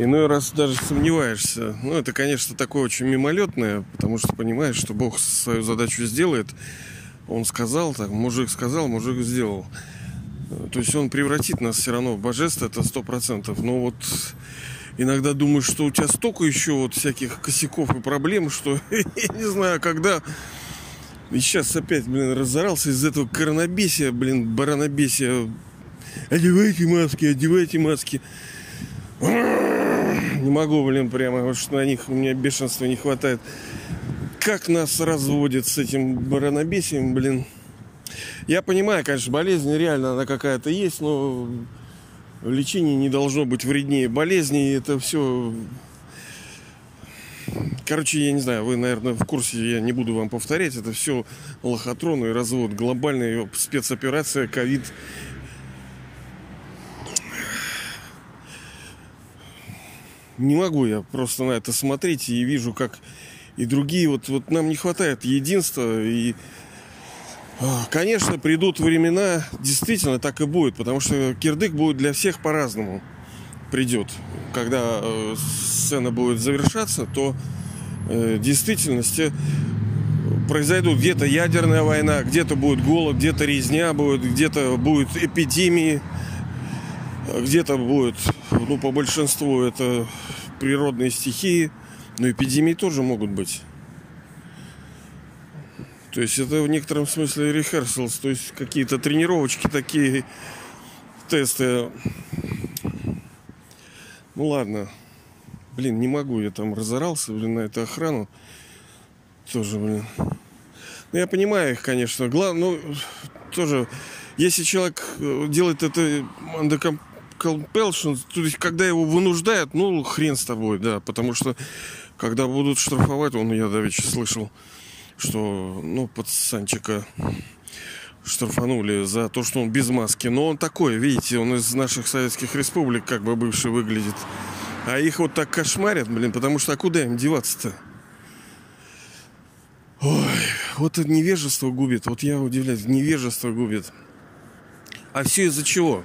Иной раз даже сомневаешься. Ну, это, конечно, такое очень мимолетное, потому что понимаешь, что Бог свою задачу сделает. Он сказал, так, мужик сказал, мужик сделал. То есть он превратит нас все равно в божество, это сто процентов. Но вот иногда думаешь, что у тебя столько еще вот всяких косяков и проблем, что я не знаю, когда... И сейчас опять, блин, разорался из этого коронабесия, блин, баранобесия. Одевайте маски, одевайте маски. Не могу, блин, прямо, потому что на них у меня бешенства не хватает. Как нас разводят с этим баранобесием, блин. Я понимаю, конечно, болезнь реально она какая-то есть, но лечение не должно быть вреднее болезни. Это все... Короче, я не знаю, вы, наверное, в курсе, я не буду вам повторять. Это все лохотрон и развод. Глобальная спецоперация, ковид не могу я просто на это смотреть и вижу, как и другие, вот, вот нам не хватает единства. И а, Конечно, придут времена, действительно так и будет, потому что кирдык будет для всех по-разному придет. Когда э, сцена будет завершаться, то э, в действительности произойдут где-то ядерная война, где-то будет голод, где-то резня будет, где-то будет эпидемии, где-то будет, ну, по большинству это природные стихии, но эпидемии тоже могут быть. То есть это в некотором смысле рехерсалс, то есть какие-то тренировочки такие, тесты. Ну ладно. Блин, не могу, я там разорался, блин, на эту охрану. Тоже, блин. Ну, я понимаю их, конечно. Главное, ну, тоже, если человек э, делает это under compulsion, то есть когда его вынуждают, ну, хрен с тобой, да, потому что когда будут штрафовать, он, я давеча слышал, что, ну, пацанчика штрафанули за то, что он без маски. Но он такой, видите, он из наших советских республик как бы бывший выглядит. А их вот так кошмарят, блин, потому что а куда им деваться-то? Ой, вот это невежество губит. Вот я удивляюсь, невежество губит. А все из-за чего?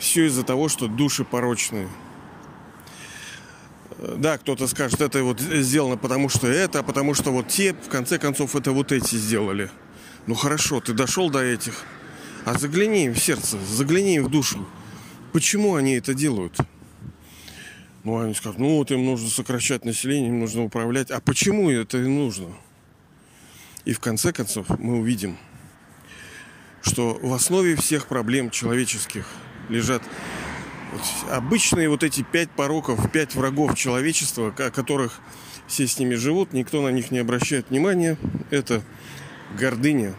Все из-за того, что души порочные. Да, кто-то скажет, это вот сделано потому что это, а потому что вот те, в конце концов, это вот эти сделали. Ну хорошо, ты дошел до этих. А загляни им в сердце, загляни им в душу. Почему они это делают? Ну, они скажут, ну вот им нужно сокращать население, им нужно управлять. А почему это им нужно? И в конце концов мы увидим, что в основе всех проблем человеческих – лежат обычные вот эти пять пороков, пять врагов человечества, о которых все с ними живут, никто на них не обращает внимания. Это гордыня,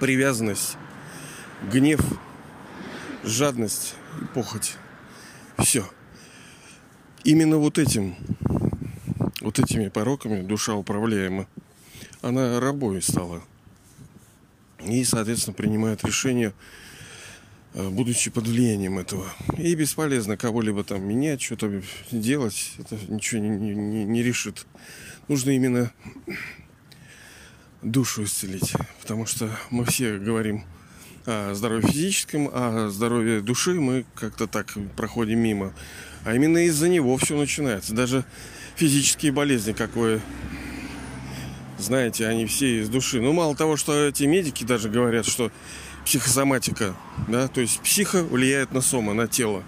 привязанность, гнев, жадность похоть. Все. Именно вот этим, вот этими пороками душа управляема. Она рабой стала. И, соответственно, принимает решение будучи под влиянием этого. И бесполезно кого-либо там менять, что-то делать, это ничего не, не, не решит. Нужно именно душу исцелить, потому что мы все говорим о здоровье физическом, а здоровье души мы как-то так проходим мимо. А именно из-за него все начинается. Даже физические болезни, как вы знаете, они все из души. Ну, мало того, что эти медики даже говорят, что психосоматика, да, то есть психа влияет на сома, на тело.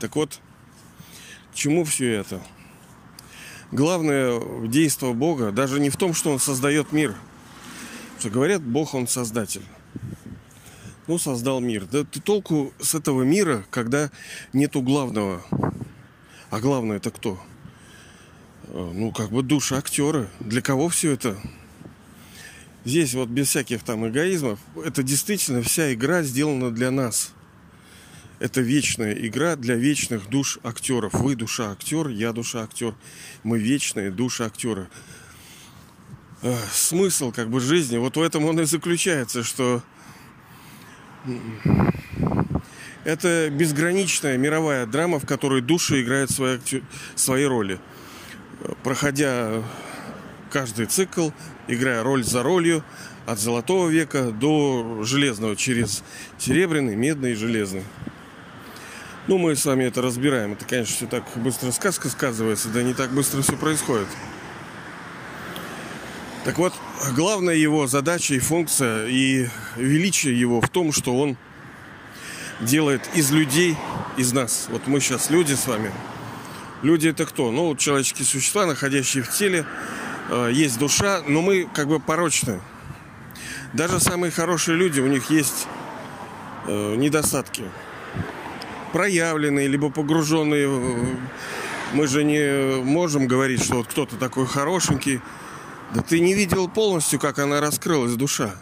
Так вот, к чему все это? Главное действие Бога даже не в том, что Он создает мир. Что говорят, Бог Он создатель. Ну, создал мир. Да ты толку с этого мира, когда нету главного. А главное это кто? Э, ну, как бы душа актера. Для кого все это? Здесь вот без всяких там эгоизмов, это действительно вся игра сделана для нас. Это вечная игра для вечных душ актеров. Вы душа актер, я душа актер. Мы вечные души актера. Смысл как бы жизни, вот в этом он и заключается, что это безграничная мировая драма, в которой души играют свои, свои роли. Проходя каждый цикл, играя роль за ролью, от золотого века до железного, через серебряный, медный и железный. Ну, мы с вами это разбираем. Это, конечно, все так быстро сказка сказывается, да не так быстро все происходит. Так вот, главная его задача и функция, и величие его в том, что он делает из людей, из нас. Вот мы сейчас люди с вами. Люди это кто? Ну, человеческие существа, находящие в теле. Э, есть душа, но мы как бы порочны. Даже самые хорошие люди, у них есть э, недостатки. Проявленные, либо погруженные. Мы же не можем говорить, что вот кто-то такой хорошенький. Да ты не видел полностью, как она раскрылась, душа.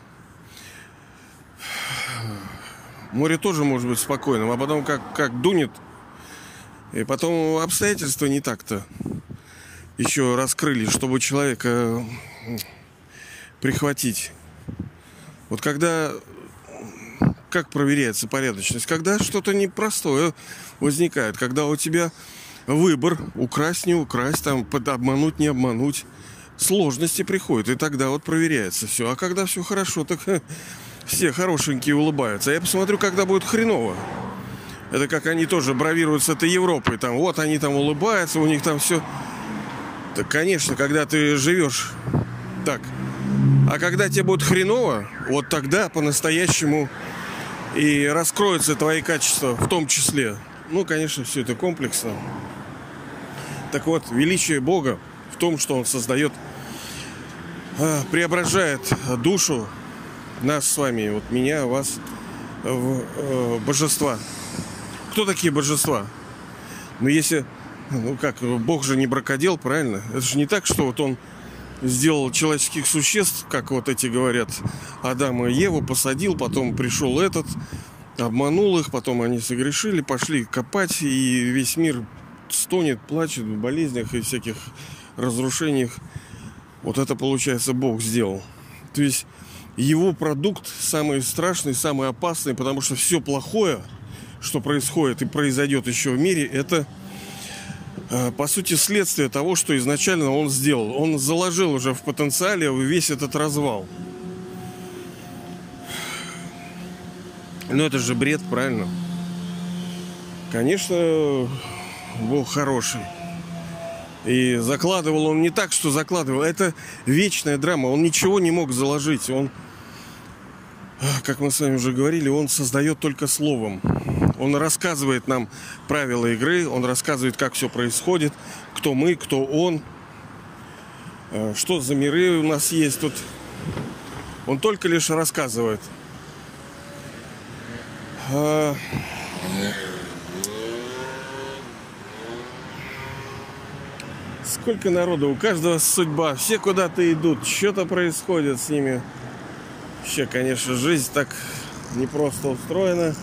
Море тоже может быть спокойным, а потом как, как дунет, и потом обстоятельства не так-то еще раскрыли, чтобы человека прихватить. Вот когда как проверяется порядочность? Когда что-то непростое возникает, когда у тебя выбор украсть, не украсть, там, обмануть, не обмануть сложности приходят, и тогда вот проверяется все. А когда все хорошо, так все хорошенькие улыбаются. А я посмотрю, когда будет хреново. Это как они тоже бравируют с этой Европой. Там, вот они там улыбаются, у них там все. Так, конечно, когда ты живешь так. А когда тебе будет хреново, вот тогда по-настоящему и раскроются твои качества в том числе. Ну, конечно, все это комплексно. Так вот, величие Бога в том, что Он создает, а, преображает душу нас с вами, вот меня, вас, в э, божества. Кто такие божества? Ну, если, ну как, Бог же не бракодел, правильно? Это же не так, что вот Он сделал человеческих существ, как вот эти говорят, Адама и Еву, посадил, потом пришел этот, обманул их, потом они согрешили, пошли копать, и весь мир стонет, плачет в болезнях и всяких разрушениях. Вот это, получается, Бог сделал. То есть его продукт самый страшный, самый опасный, потому что все плохое, что происходит и произойдет еще в мире, это по сути следствие того, что изначально он сделал. Он заложил уже в потенциале весь этот развал. Но это же бред, правильно? Конечно, Бог хороший. И закладывал он не так, что закладывал. Это вечная драма. Он ничего не мог заложить. Он, как мы с вами уже говорили, он создает только словом. Он рассказывает нам правила игры, он рассказывает, как все происходит, кто мы, кто он, э, что за миры у нас есть тут. Он только лишь рассказывает. А, Сколько народу, у каждого судьба, все куда-то идут, что-то происходит с ними. Вообще, конечно, жизнь так непросто устроена.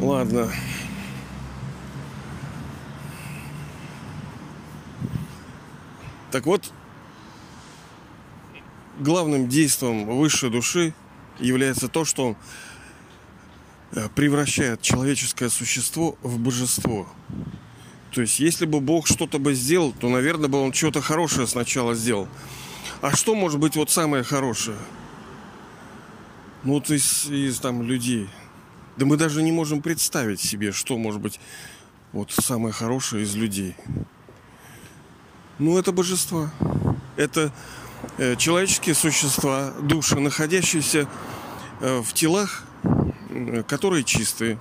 Ладно. Так вот, главным действием высшей души является то, что он Э, превращает человеческое существо в божество. То есть, если бы Бог что-то бы сделал, то, наверное, бы он что-то хорошее сначала сделал. А что может быть вот самое хорошее? Ну, вот из, из там людей. Да мы даже не можем представить себе, что может быть вот самое хорошее из людей. Ну, это божества. Это э, человеческие существа, души, находящиеся э, в телах, которые чистые.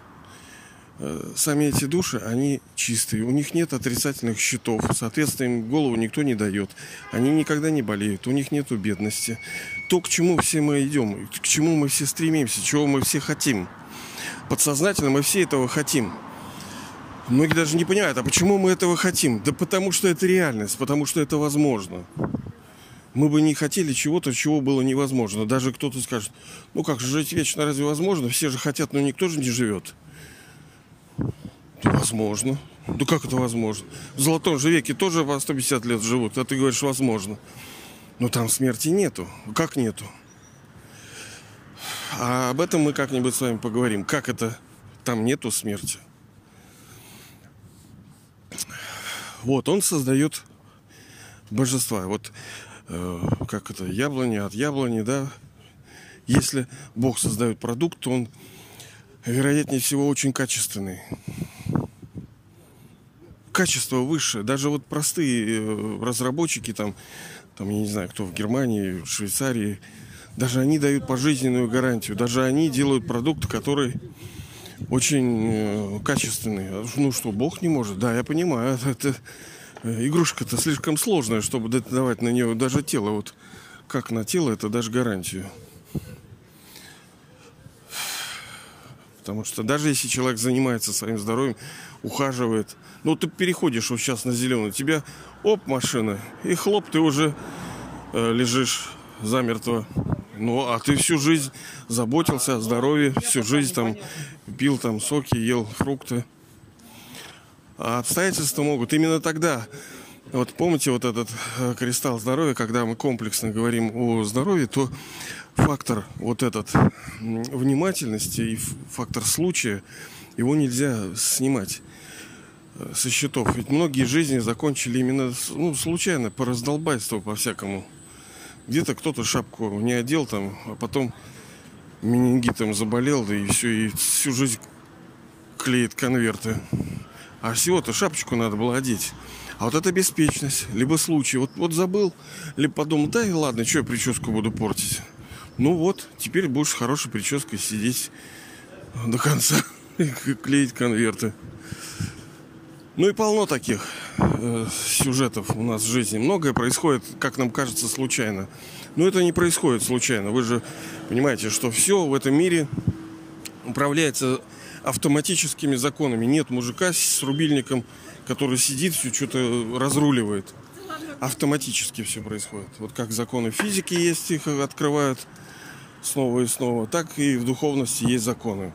Э, сами эти души, они чистые. У них нет отрицательных счетов. Соответственно, им голову никто не дает. Они никогда не болеют. У них нет бедности. То, к чему все мы идем, к чему мы все стремимся, чего мы все хотим. Подсознательно мы все этого хотим. Многие даже не понимают, а почему мы этого хотим? Да потому что это реальность, потому что это возможно мы бы не хотели чего-то, чего было невозможно. Даже кто-то скажет, ну как, жить вечно разве возможно? Все же хотят, но никто же не живет. Возможно. Да как это возможно? В золотом же веке тоже по 150 лет живут, а ты говоришь, возможно. Но там смерти нету. Как нету? А об этом мы как-нибудь с вами поговорим. Как это там нету смерти? Вот, он создает божества. Вот э, как это, яблони от яблони, да. Если Бог создает продукт, то он, вероятнее всего, очень качественный. Качество выше. Даже вот простые э, разработчики, там, там, я не знаю, кто в Германии, в Швейцарии, даже они дают пожизненную гарантию. Даже они делают продукт, который очень э, качественный. Ну что, Бог не может? Да, я понимаю. Это, э, игрушка-то слишком сложная, чтобы давать на нее даже тело. Вот как на тело, это даже гарантию. Потому что даже если человек занимается своим здоровьем, ухаживает, ну ты переходишь вот сейчас на зеленый, тебя оп, машина, и хлоп, ты уже э, лежишь замертво. Ну, а ты всю жизнь заботился о здоровье, всю жизнь там пил там соки, ел фрукты. А обстоятельства могут именно тогда. Вот помните вот этот э, кристалл здоровья, когда мы комплексно говорим о здоровье, то фактор вот этот внимательности и фактор случая, его нельзя снимать э, со счетов. Ведь многие жизни закончили именно ну, случайно, по раздолбайству, по всякому. Где-то кто-то шапку не одел там, а потом менингитом заболел, да и все, и всю жизнь клеит конверты. А всего-то шапочку надо было одеть. А вот это беспечность, либо случай. Вот, вот забыл, либо подумал, да и ладно, что я прическу буду портить. Ну вот, теперь будешь с хорошей прической сидеть до конца и клеить конверты. Ну и полно таких э, сюжетов у нас в жизни. Многое происходит, как нам кажется, случайно. Но это не происходит случайно. Вы же понимаете, что все в этом мире управляется автоматическими законами. Нет мужика с рубильником, который сидит, все что-то разруливает. Автоматически все происходит. Вот как законы физики есть, их открывают снова и снова, так и в духовности есть законы.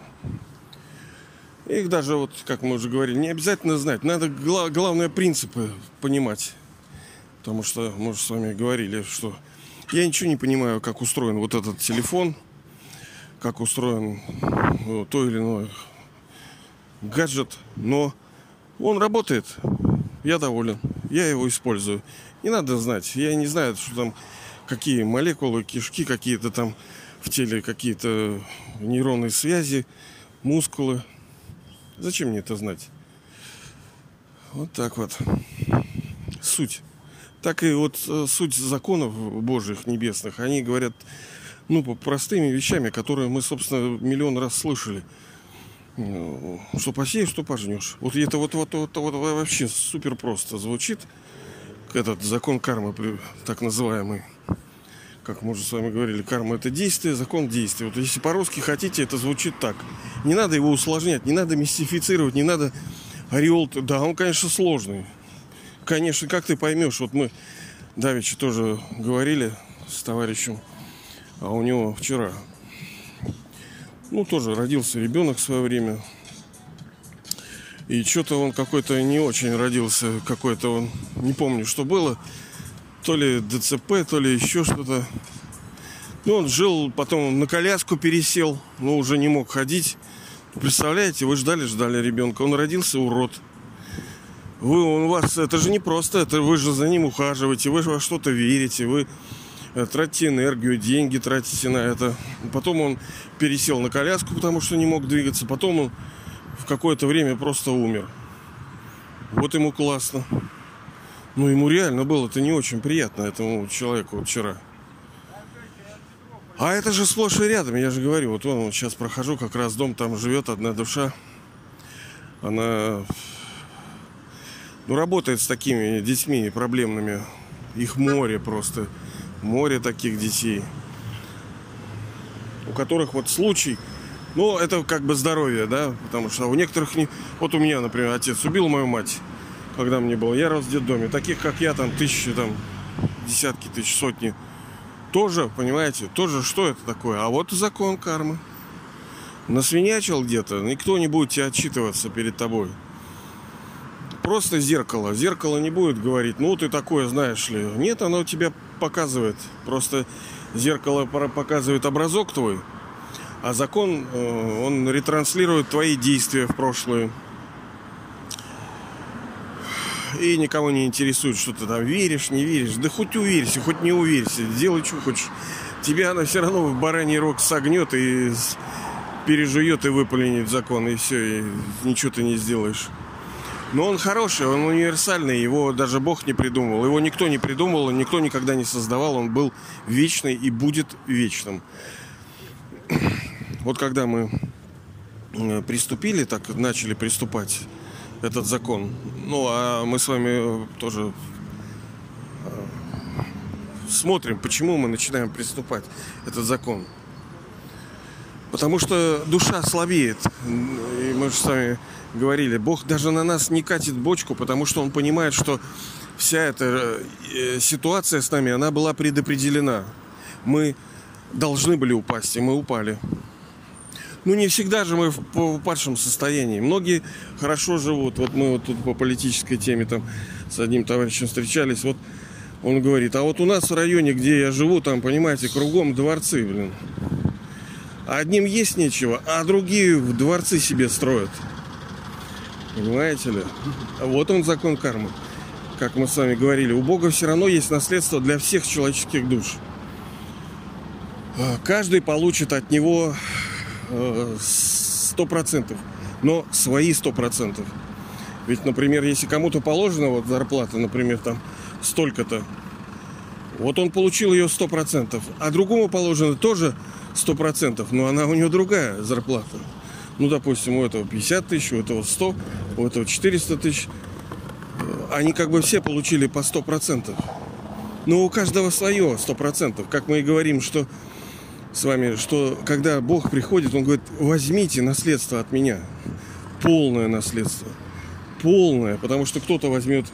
Их даже, вот, как мы уже говорили, не обязательно знать. Надо гла- главные принципы понимать. Потому что мы же с вами говорили, что я ничего не понимаю, как устроен вот этот телефон, как устроен ну, то или иное гаджет, но он работает. Я доволен. Я его использую. Не надо знать. Я не знаю, что там какие молекулы, кишки какие-то там в теле, какие-то нейронные связи, мускулы. Зачем мне это знать? Вот так вот. Суть. Так и вот э, суть законов Божьих небесных, они говорят, ну, по простыми вещами, которые мы, собственно, миллион раз слышали. Ну, что посеешь, что пожнешь. Вот это вот, вот, вот, вот вообще супер просто звучит. Этот закон кармы, так называемый. Как мы уже с вами говорили, карма это действие, закон действия. Вот если по-русски хотите, это звучит так. Не надо его усложнять, не надо мистифицировать, не надо ореол. Да, он, конечно, сложный. Конечно, как ты поймешь, вот мы давеча тоже говорили с товарищем, а у него вчера, ну, тоже родился ребенок в свое время. И что-то он какой-то не очень родился, какой-то он, не помню, что было то ли ДЦП, то ли еще что-то. Ну, он жил, потом на коляску пересел, но уже не мог ходить. Представляете, вы ждали, ждали ребенка. Он родился урод. Вы, у вас, это же не просто, это вы же за ним ухаживаете, вы во что-то верите, вы э, тратите энергию, деньги тратите на это. Потом он пересел на коляску, потому что не мог двигаться. Потом он в какое-то время просто умер. Вот ему классно. Ну, ему реально было это не очень приятно, этому человеку вчера. А это же сплошь и рядом, я же говорю, вот он вот сейчас прохожу, как раз дом, там живет одна душа. Она ну, работает с такими детьми проблемными. Их море просто. Море таких детей. У которых вот случай, ну, это как бы здоровье, да, потому что у некоторых не... Вот у меня, например, отец убил мою мать когда мне было. Я рос в детдоме. Таких, как я, там тысячи, там десятки тысяч, сотни. Тоже, понимаете, тоже что это такое? А вот закон кармы. Насвинячил где-то, никто не будет тебя отчитываться перед тобой. Просто зеркало. Зеркало не будет говорить, ну ты такое знаешь ли. Нет, оно тебя показывает. Просто зеркало показывает образок твой, а закон, э, он ретранслирует твои действия в прошлое. И никого не интересует, что ты там веришь, не веришь. Да хоть уверься, хоть не уверься, делай, что хочешь. Тебя она все равно в бараний рог согнет и пережует и выполнит закон, и все, и ничего ты не сделаешь. Но он хороший, он универсальный, его даже Бог не придумал. Его никто не придумал, никто никогда не создавал, он был вечный и будет вечным. Вот когда мы э, приступили, так начали приступать этот закон, ну а мы с вами тоже э, смотрим, почему мы начинаем приступать этот закон. Потому что душа слабеет. И мы же с вами говорили, Бог даже на нас не катит бочку, потому что Он понимает, что вся эта э, ситуация с нами, она была предопределена. Мы должны были упасть, и мы упали. Ну, не всегда же мы в упадшем состоянии. Многие хорошо живут. Вот мы вот тут по политической теме там с одним товарищем встречались. Вот он говорит, а вот у нас в районе, где я живу, там, понимаете, кругом дворцы, блин. Одним есть нечего, а другие в дворцы себе строят. Понимаете ли? Вот он закон кармы. Как мы с вами говорили, у Бога все равно есть наследство для всех человеческих душ. Каждый получит от него сто процентов, но свои сто процентов. Ведь, например, если кому-то положена вот зарплата, например, там столько-то, вот он получил ее сто процентов, а другому положено тоже сто процентов, но она у него другая зарплата ну, допустим, у этого 50 тысяч, у этого 100, у этого 400 тысяч, они как бы все получили по 100%. Но у каждого свое 100%. Как мы и говорим, что с вами, что когда Бог приходит, Он говорит, возьмите наследство от меня. Полное наследство. Полное. Потому что кто-то возьмет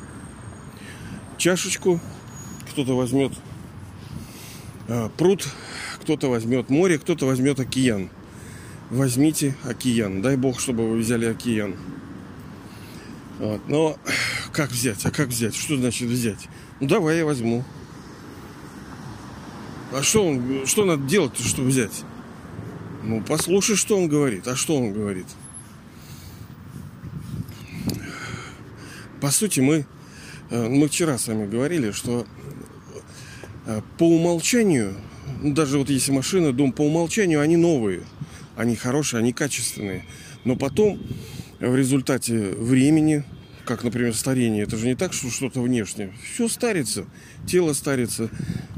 чашечку, кто-то возьмет э, пруд, кто-то возьмет море, кто-то возьмет океан возьмите океан. Дай бог, чтобы вы взяли океан. Вот. Но как взять? А как взять? Что значит взять? Ну давай я возьму. А что он, что надо делать, чтобы взять? Ну, послушай, что он говорит. А что он говорит? По сути, мы, э, мы вчера с вами говорили, что э, по умолчанию, ну, даже вот если машина, дом по умолчанию, они новые они хорошие, они качественные. Но потом в результате времени, как, например, старение, это же не так, что что-то внешнее. Все старится. Тело старится,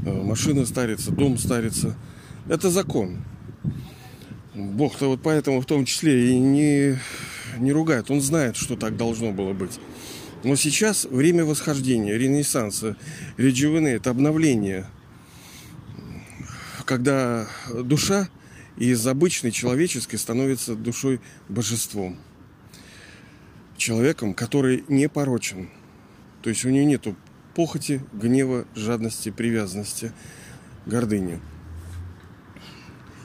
э, машина старится, дом старится. Это закон. Бог-то вот поэтому в том числе и не, не ругает. Он знает, что так должно было быть. Но сейчас время восхождения, ренессанса, редживены, это обновление. Когда душа из обычной человеческой становится душой божеством. Человеком, который не порочен. То есть у нее нету похоти, гнева, жадности, привязанности, гордыни.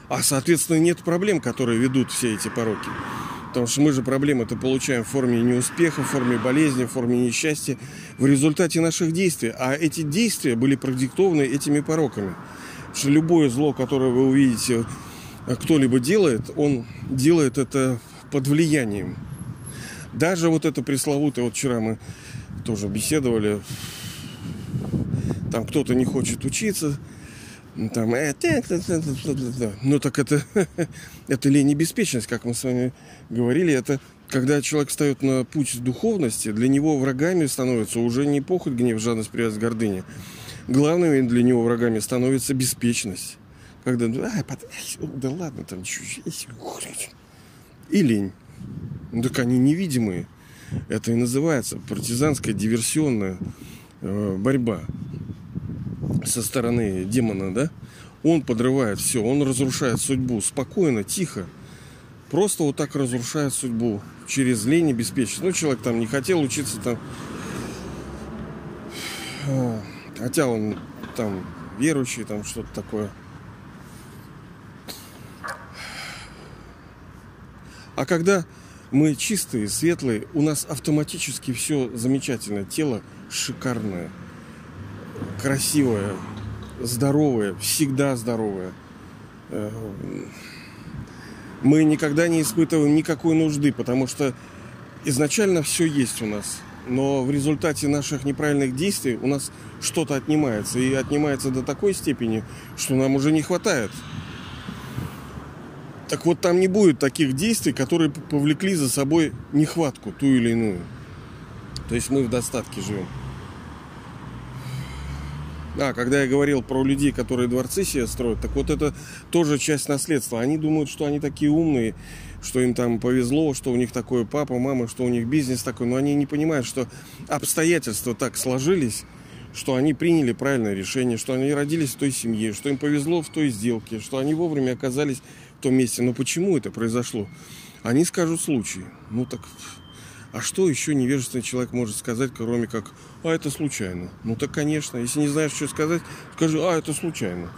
А, соответственно, нет проблем, которые ведут все эти пороки. Потому что мы же проблемы-то получаем в форме неуспеха, в форме болезни, в форме несчастья, в результате наших действий. А эти действия были продиктованы этими пороками. Потому что любое зло, которое вы увидите кто-либо делает, он делает это под влиянием. Даже вот это пресловутое, вот вчера мы тоже беседовали, там кто-то не хочет учиться, там, э, ну так это, это лень и беспечность, как мы с вами говорили, это когда человек встает на путь духовности, для него врагами становятся уже не похоть, гнев, жадность, привязанность, гордыня. Главными для него врагами становится беспечность когда, да ладно, там и лень. Ну, так они невидимые. Это и называется партизанская диверсионная э, борьба со стороны демона, да? Он подрывает все, он разрушает судьбу спокойно, тихо. Просто вот так разрушает судьбу через лень и беспечность. Ну, человек там не хотел учиться там. Хотя он там верующий, там что-то такое. А когда мы чистые, светлые, у нас автоматически все замечательно. Тело шикарное, красивое, здоровое, всегда здоровое. Э, мы никогда не испытываем никакой нужды, потому что изначально все есть у нас. но в результате наших неправильных действий у нас что-то отнимается. И отнимается до такой степени, что нам уже не хватает. Так вот, там не будет таких действий, которые повлекли за собой нехватку ту или иную. То есть мы в достатке живем. А, когда я говорил про людей, которые дворцы себе строят, так вот это тоже часть наследства. Они думают, что они такие умные, что им там повезло, что у них такой папа, мама, что у них бизнес такой. Но они не понимают, что обстоятельства так сложились, что они приняли правильное решение, что они родились в той семье, что им повезло в той сделке, что они вовремя оказались том месте. Но почему это произошло? Они скажут случай. Ну так, а что еще невежественный человек может сказать, кроме как, а это случайно? Ну так, конечно, если не знаешь, что сказать, скажи, а это случайно.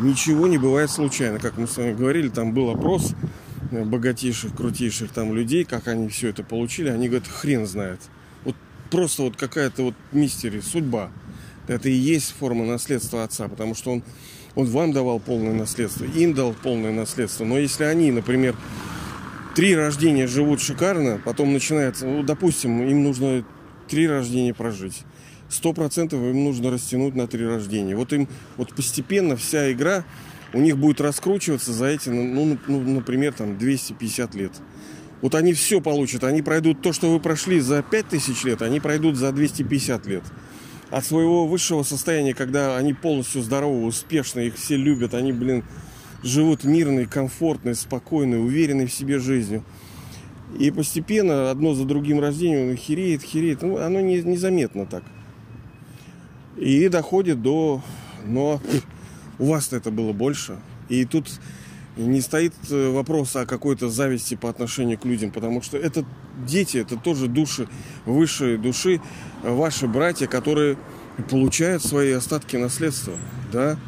Ничего не бывает случайно. Как мы с вами говорили, там был опрос богатейших, крутейших там людей, как они все это получили. Они говорят, хрен знает. Вот просто вот какая-то вот мистерия, судьба. Это и есть форма наследства отца, потому что он он вам давал полное наследство, им дал полное наследство. Но если они, например, три рождения живут шикарно, потом начинается, ну, допустим, им нужно три рождения прожить. Сто процентов им нужно растянуть на три рождения. Вот им вот постепенно вся игра у них будет раскручиваться за эти, ну, ну, ну например, там 250 лет. Вот они все получат. Они пройдут то, что вы прошли за 5000 лет, они пройдут за 250 лет от своего высшего состояния, когда они полностью здоровы, успешны, их все любят, они, блин, живут мирной, комфортной, спокойной, уверенной в себе жизнью. И постепенно одно за другим рождением хереет, хереет. Ну, оно не, незаметно так. И доходит до... Но у вас это было больше. И тут не стоит э, вопрос о какой-то зависти по отношению к людям, потому что это дети, это тоже души, высшие души, ваши братья, которые получают свои остатки наследства, да.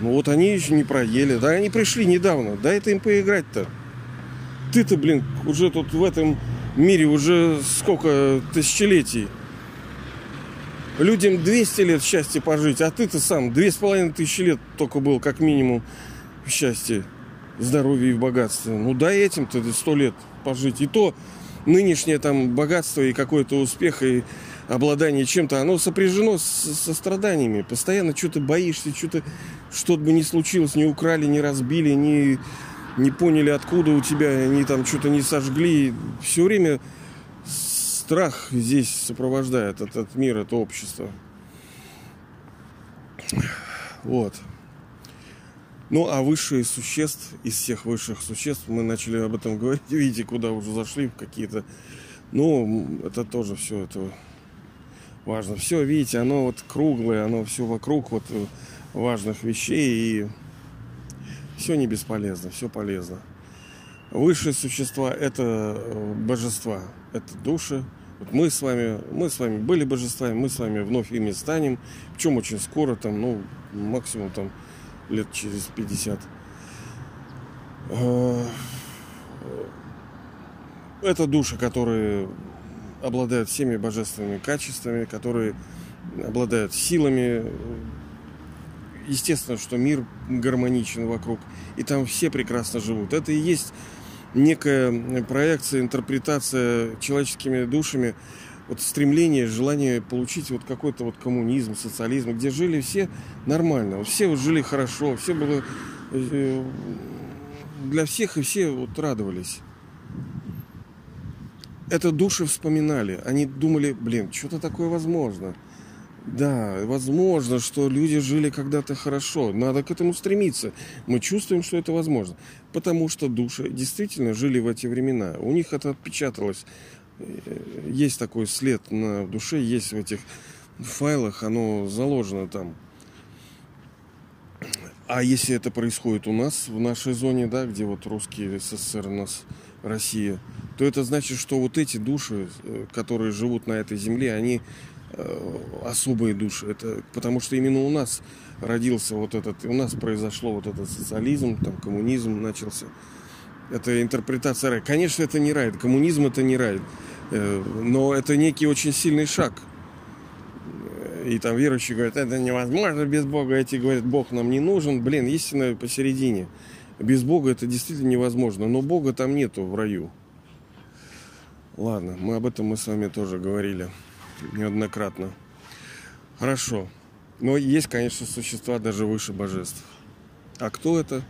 Ну вот они еще не проели, да, они пришли недавно, дай это им поиграть-то. Ты-то, блин, уже тут в этом мире уже сколько тысячелетий. Людям 200 лет счастья пожить, а ты-то сам две с половиной тысячи лет только был, как минимум, в счастье, здоровье и в богатстве. Ну дай этим-то сто лет пожить. И то нынешнее там богатство и какой-то успех и обладание чем-то, оно сопряжено с, со страданиями. Постоянно что-то боишься, что-то, что бы ни случилось, не украли, не разбили, не, не поняли, откуда у тебя, они там что-то не сожгли. Все время страх здесь сопровождает этот мир, это общество. Вот. Ну, а высшие существ, из всех высших существ, мы начали об этом говорить, видите, куда уже зашли, в какие-то... Ну, это тоже все это важно. Все, видите, оно вот круглое, оно все вокруг вот важных вещей, и все не бесполезно, все полезно. Высшие существа – это э, божества, это души. Вот мы с вами, мы с вами были божествами, мы с вами вновь ими станем. Причем очень скоро, там, ну, максимум там лет через 50. Э, это души, которые обладают всеми божественными качествами, которые обладают силами. Естественно, что мир гармоничен вокруг, и там все прекрасно живут. Это и есть некая проекция, интерпретация человеческими душами вот стремление, желание получить вот какой-то вот коммунизм, социализм, где жили все нормально, все вот жили хорошо, все было э, для всех и все вот радовались. Это души вспоминали, они думали, блин, что-то такое возможно. Да, возможно, что люди жили когда-то хорошо. Надо к этому стремиться. Мы чувствуем, что это возможно. Потому что души действительно жили в эти времена. У них это отпечаталось есть такой след на душе, есть в этих файлах, оно заложено там. А если это происходит у нас, в нашей зоне, да, где вот русские СССР у нас, Россия, то это значит, что вот эти души, э, которые живут на этой земле, они э, особые души. Это потому что именно у нас родился вот этот, у нас произошло вот этот социализм, там коммунизм начался. Это интерпретация рая. Конечно, это не рай. Коммунизм это не рай. Э, но это некий очень сильный шаг. И там верующие говорят, это невозможно без Бога. Эти говорят, Бог нам не нужен. Блин, истина посередине. Без Бога это действительно невозможно. Но Бога там нету в раю. Ладно, мы об этом мы с вами тоже говорили неоднократно. Хорошо. Но есть, конечно, существа даже выше божеств. А кто это?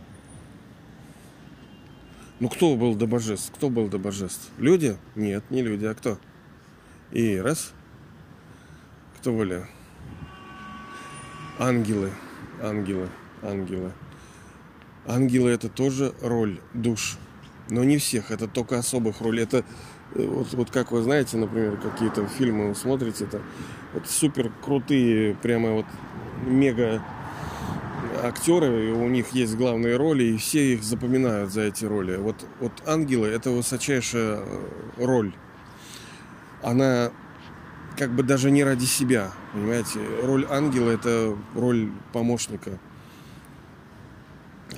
Ну, кто был до божеств? Кто был до божеств? Люди? Нет, не люди, а кто? И раз. Кто были? Ангелы. Ангелы. Ангелы. Ангелы это тоже роль душ. Но не всех, это только особых ролей. Это э, вот, вот как вы знаете, например, какие-то фильмы вы смотрите, это вот супер крутые, прямо вот мега актеры, у них есть главные роли, и все их запоминают за эти роли. Вот, вот ангелы это высочайшая э, роль. Она как бы даже не ради себя, понимаете? Роль ангела это роль помощника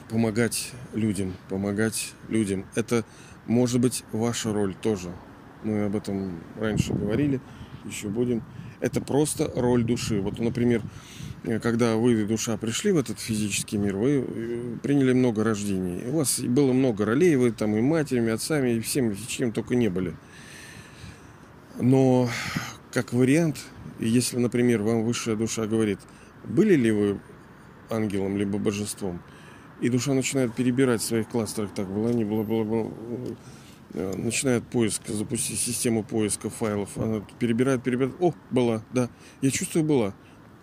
помогать людям, помогать людям. Это может быть ваша роль тоже. Мы об этом раньше говорили, еще будем. Это просто роль души. Вот, например, когда вы, душа, пришли в этот физический мир, вы э, приняли много рождений. У вас было много ролей, вы там и матерями, и отцами, и всем, чем только не были. Но как вариант, если, например, вам высшая душа говорит, были ли вы ангелом либо божеством – и душа начинает перебирать в своих кластерах. Так было, не было, было, было. Э, начинает поиск, запустить систему поиска файлов. Она перебирает, перебирает. О, была, да. Я чувствую, была.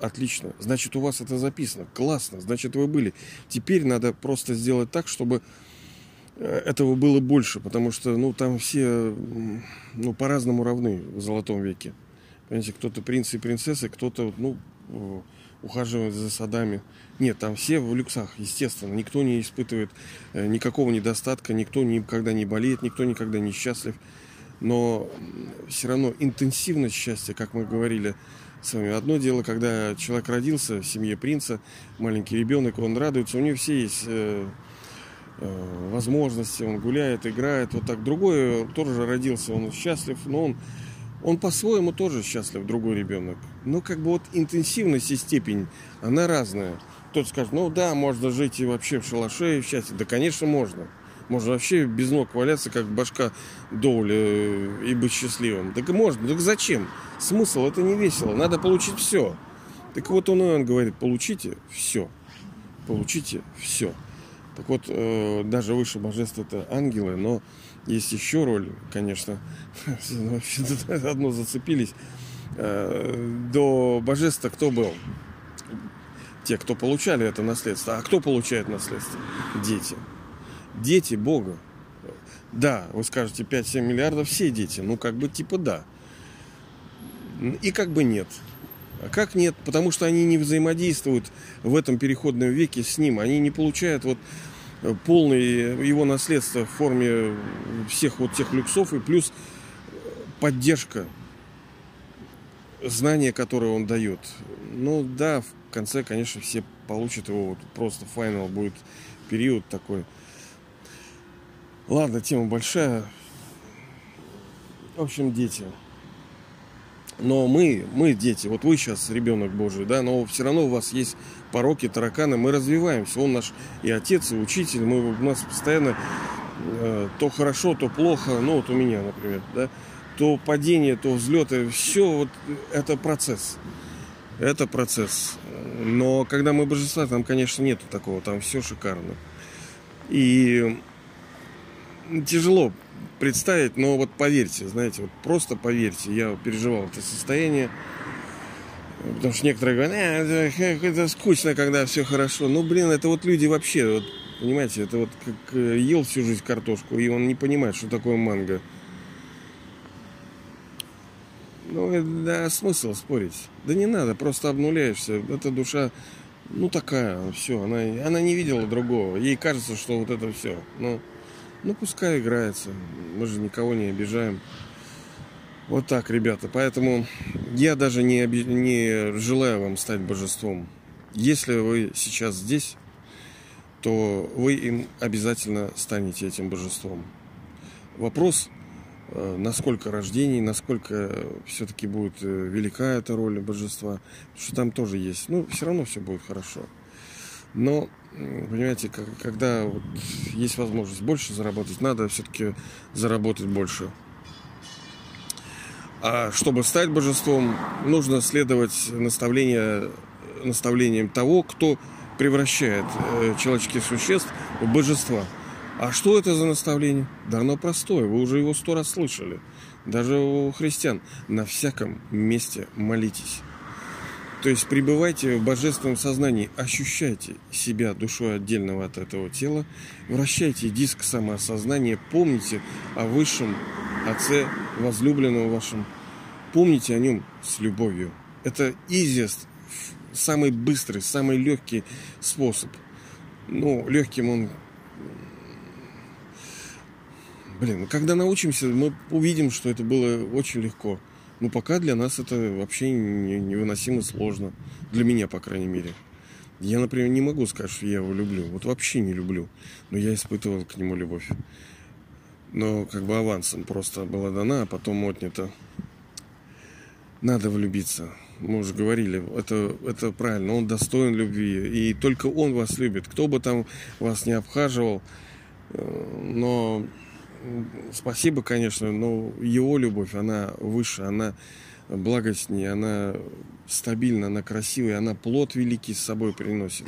Отлично. Значит, у вас это записано. Классно. Значит, вы были. Теперь надо просто сделать так, чтобы э, этого было больше, потому что, ну, там все, ну, по-разному равны в Золотом веке. Понимаете, кто-то принцы и принцессы, кто-то, ну, ухаживать за садами. Нет, там все в люксах, естественно. Никто не испытывает э, никакого недостатка, никто никогда не болеет, никто никогда не счастлив. Но все равно интенсивность счастья, как мы говорили с вами, одно дело, когда человек родился в семье принца, маленький ребенок, он радуется, у него все есть э, э, возможности, он гуляет, играет, вот так. Другой тоже родился, он счастлив, но он он по-своему тоже счастлив, другой ребенок. Но как бы вот интенсивность и степень, она разная. Кто-то скажет, ну да, можно жить и вообще в шалаше и в счастье. Да, конечно, можно. Можно вообще без ног валяться, как башка Доуля, э, и быть счастливым. Так и можно. Так зачем? Смысл, это не весело. Надо получить все. Так вот он, он говорит, получите все. Получите все. Так вот, э, даже выше божеств это ангелы, но есть еще роль, конечно. Вообще одно зацепились. Э, до божества кто был? Те, кто получали это наследство. А кто получает наследство? Дети. Дети Бога. Да, вы скажете 5-7 миллиардов все дети. Ну, как бы типа да. И как бы нет. А как нет? Потому что они не взаимодействуют в этом переходном веке с ним. Они не получают вот полное его наследство в форме всех вот тех люксов и плюс поддержка знания, которое он дает. Ну да, в конце, конечно, все получат его вот просто финал будет период такой. Ладно, тема большая. В общем, дети. Но мы, мы дети, вот вы сейчас ребенок Божий, да, но все равно у вас есть пороки, тараканы, мы развиваемся. Он наш и отец, и учитель, мы, у нас постоянно э, то хорошо, то плохо, ну вот у меня, например, да, то падение, то взлеты, все вот это процесс. Это процесс. Но когда мы божества, там, конечно, нету такого, там все шикарно. И тяжело представить, но вот поверьте, знаете, вот просто поверьте, я переживал это состояние, потому что некоторые говорят, э, это, это скучно, когда все хорошо. Ну, блин, это вот люди вообще, вот, понимаете, это вот как э, ел всю жизнь картошку, и он не понимает, что такое манго. Ну, да, смысл спорить. Да не надо, просто обнуляешься. Эта душа, ну, такая, все, она, она не видела другого. Ей кажется, что вот это все. Ну, ну, пускай играется. Мы же никого не обижаем. Вот так, ребята. Поэтому я даже не, оби... не желаю вам стать божеством. Если вы сейчас здесь, то вы им обязательно станете этим божеством. Вопрос, э, насколько рождений, насколько все-таки будет э, велика эта роль божества, что там тоже есть. Ну, все равно все будет хорошо. Но, понимаете, когда вот есть возможность больше заработать, надо все-таки заработать больше. А чтобы стать божеством, нужно следовать наставления, наставлениям того, кто превращает э, человеческих существ в божества. А что это за наставление? Да оно простое, вы уже его сто раз слышали. Даже у христиан. На всяком месте молитесь. То есть пребывайте в божественном сознании, ощущайте себя душой отдельного от этого тела, вращайте диск самоосознания, помните о высшем Отце, возлюбленном вашем, помните о нем с любовью. Это easiest, самый быстрый, самый легкий способ. Ну, легким он Блин, когда научимся, мы увидим, что это было очень легко. Но ну, пока для нас это вообще невыносимо сложно. Для меня, по крайней мере. Я, например, не могу сказать, что я его люблю. Вот вообще не люблю. Но я испытывал к нему любовь. Но как бы авансом просто была дана, а потом отнята. Надо влюбиться. Мы уже говорили, это, это правильно. Он достоин любви. И только он вас любит. Кто бы там вас не обхаживал. Э, но спасибо, конечно, но его любовь, она выше, она благостнее, она стабильна, она красивая, она плод великий с собой приносит.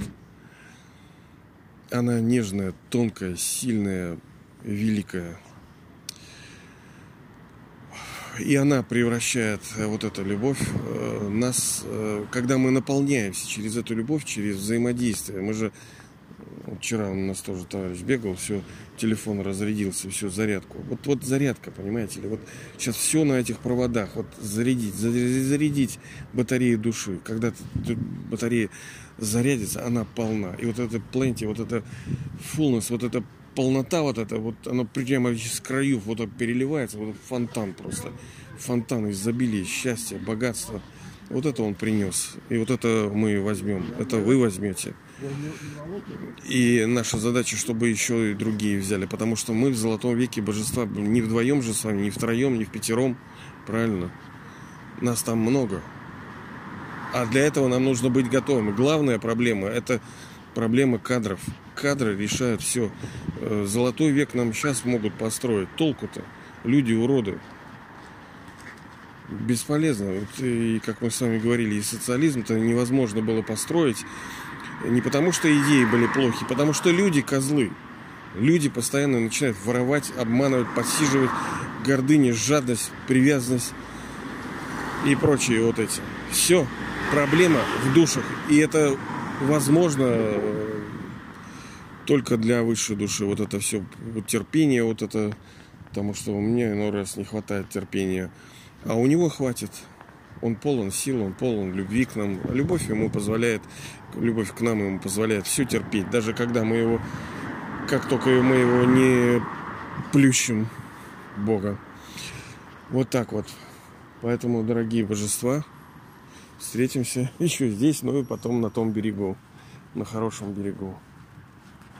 Она нежная, тонкая, сильная, великая. И она превращает э, вот эту любовь э, нас, э, когда мы наполняемся через эту любовь, через взаимодействие. Мы же Вчера у нас тоже товарищ бегал, все, телефон разрядился, все, зарядку. Вот, вот зарядка, понимаете ли, вот сейчас все на этих проводах, вот зарядить, зарядить батареи души. Когда батарея зарядится, она полна. И вот это пленти, вот это fullness, вот эта полнота вот эта, вот оно прямо из краев вот переливается, вот фонтан просто. Фонтан изобилия, счастья, богатства. Вот это он принес. И вот это мы возьмем. Это вы возьмете. И наша задача, чтобы еще и другие взяли. Потому что мы в золотом веке божества не вдвоем же с вами, не втроем, не в пятером. Правильно? Нас там много. А для этого нам нужно быть готовыми. Главная проблема – это проблема кадров. Кадры решают все. Э, золотой век нам сейчас могут построить. Толку-то. Люди уроды бесполезно. И, как мы с вами говорили, и социализм-то невозможно было построить не потому, что идеи были плохи, потому что люди козлы. Люди постоянно начинают воровать, обманывать, подсиживать, гордыня, жадность, привязанность и прочие вот эти. Все, проблема в душах. И это возможно э, только для высшей души. Вот это все, вот терпение, вот это, потому что мне иной раз не хватает терпения. А у него хватит. Он полон сил, он полон любви к нам. Любовь ему позволяет, любовь к нам ему позволяет все терпеть. Даже когда мы его, как только мы его не плющим Бога. Вот так вот. Поэтому, дорогие божества, встретимся еще здесь, ну и потом на том берегу, на хорошем берегу.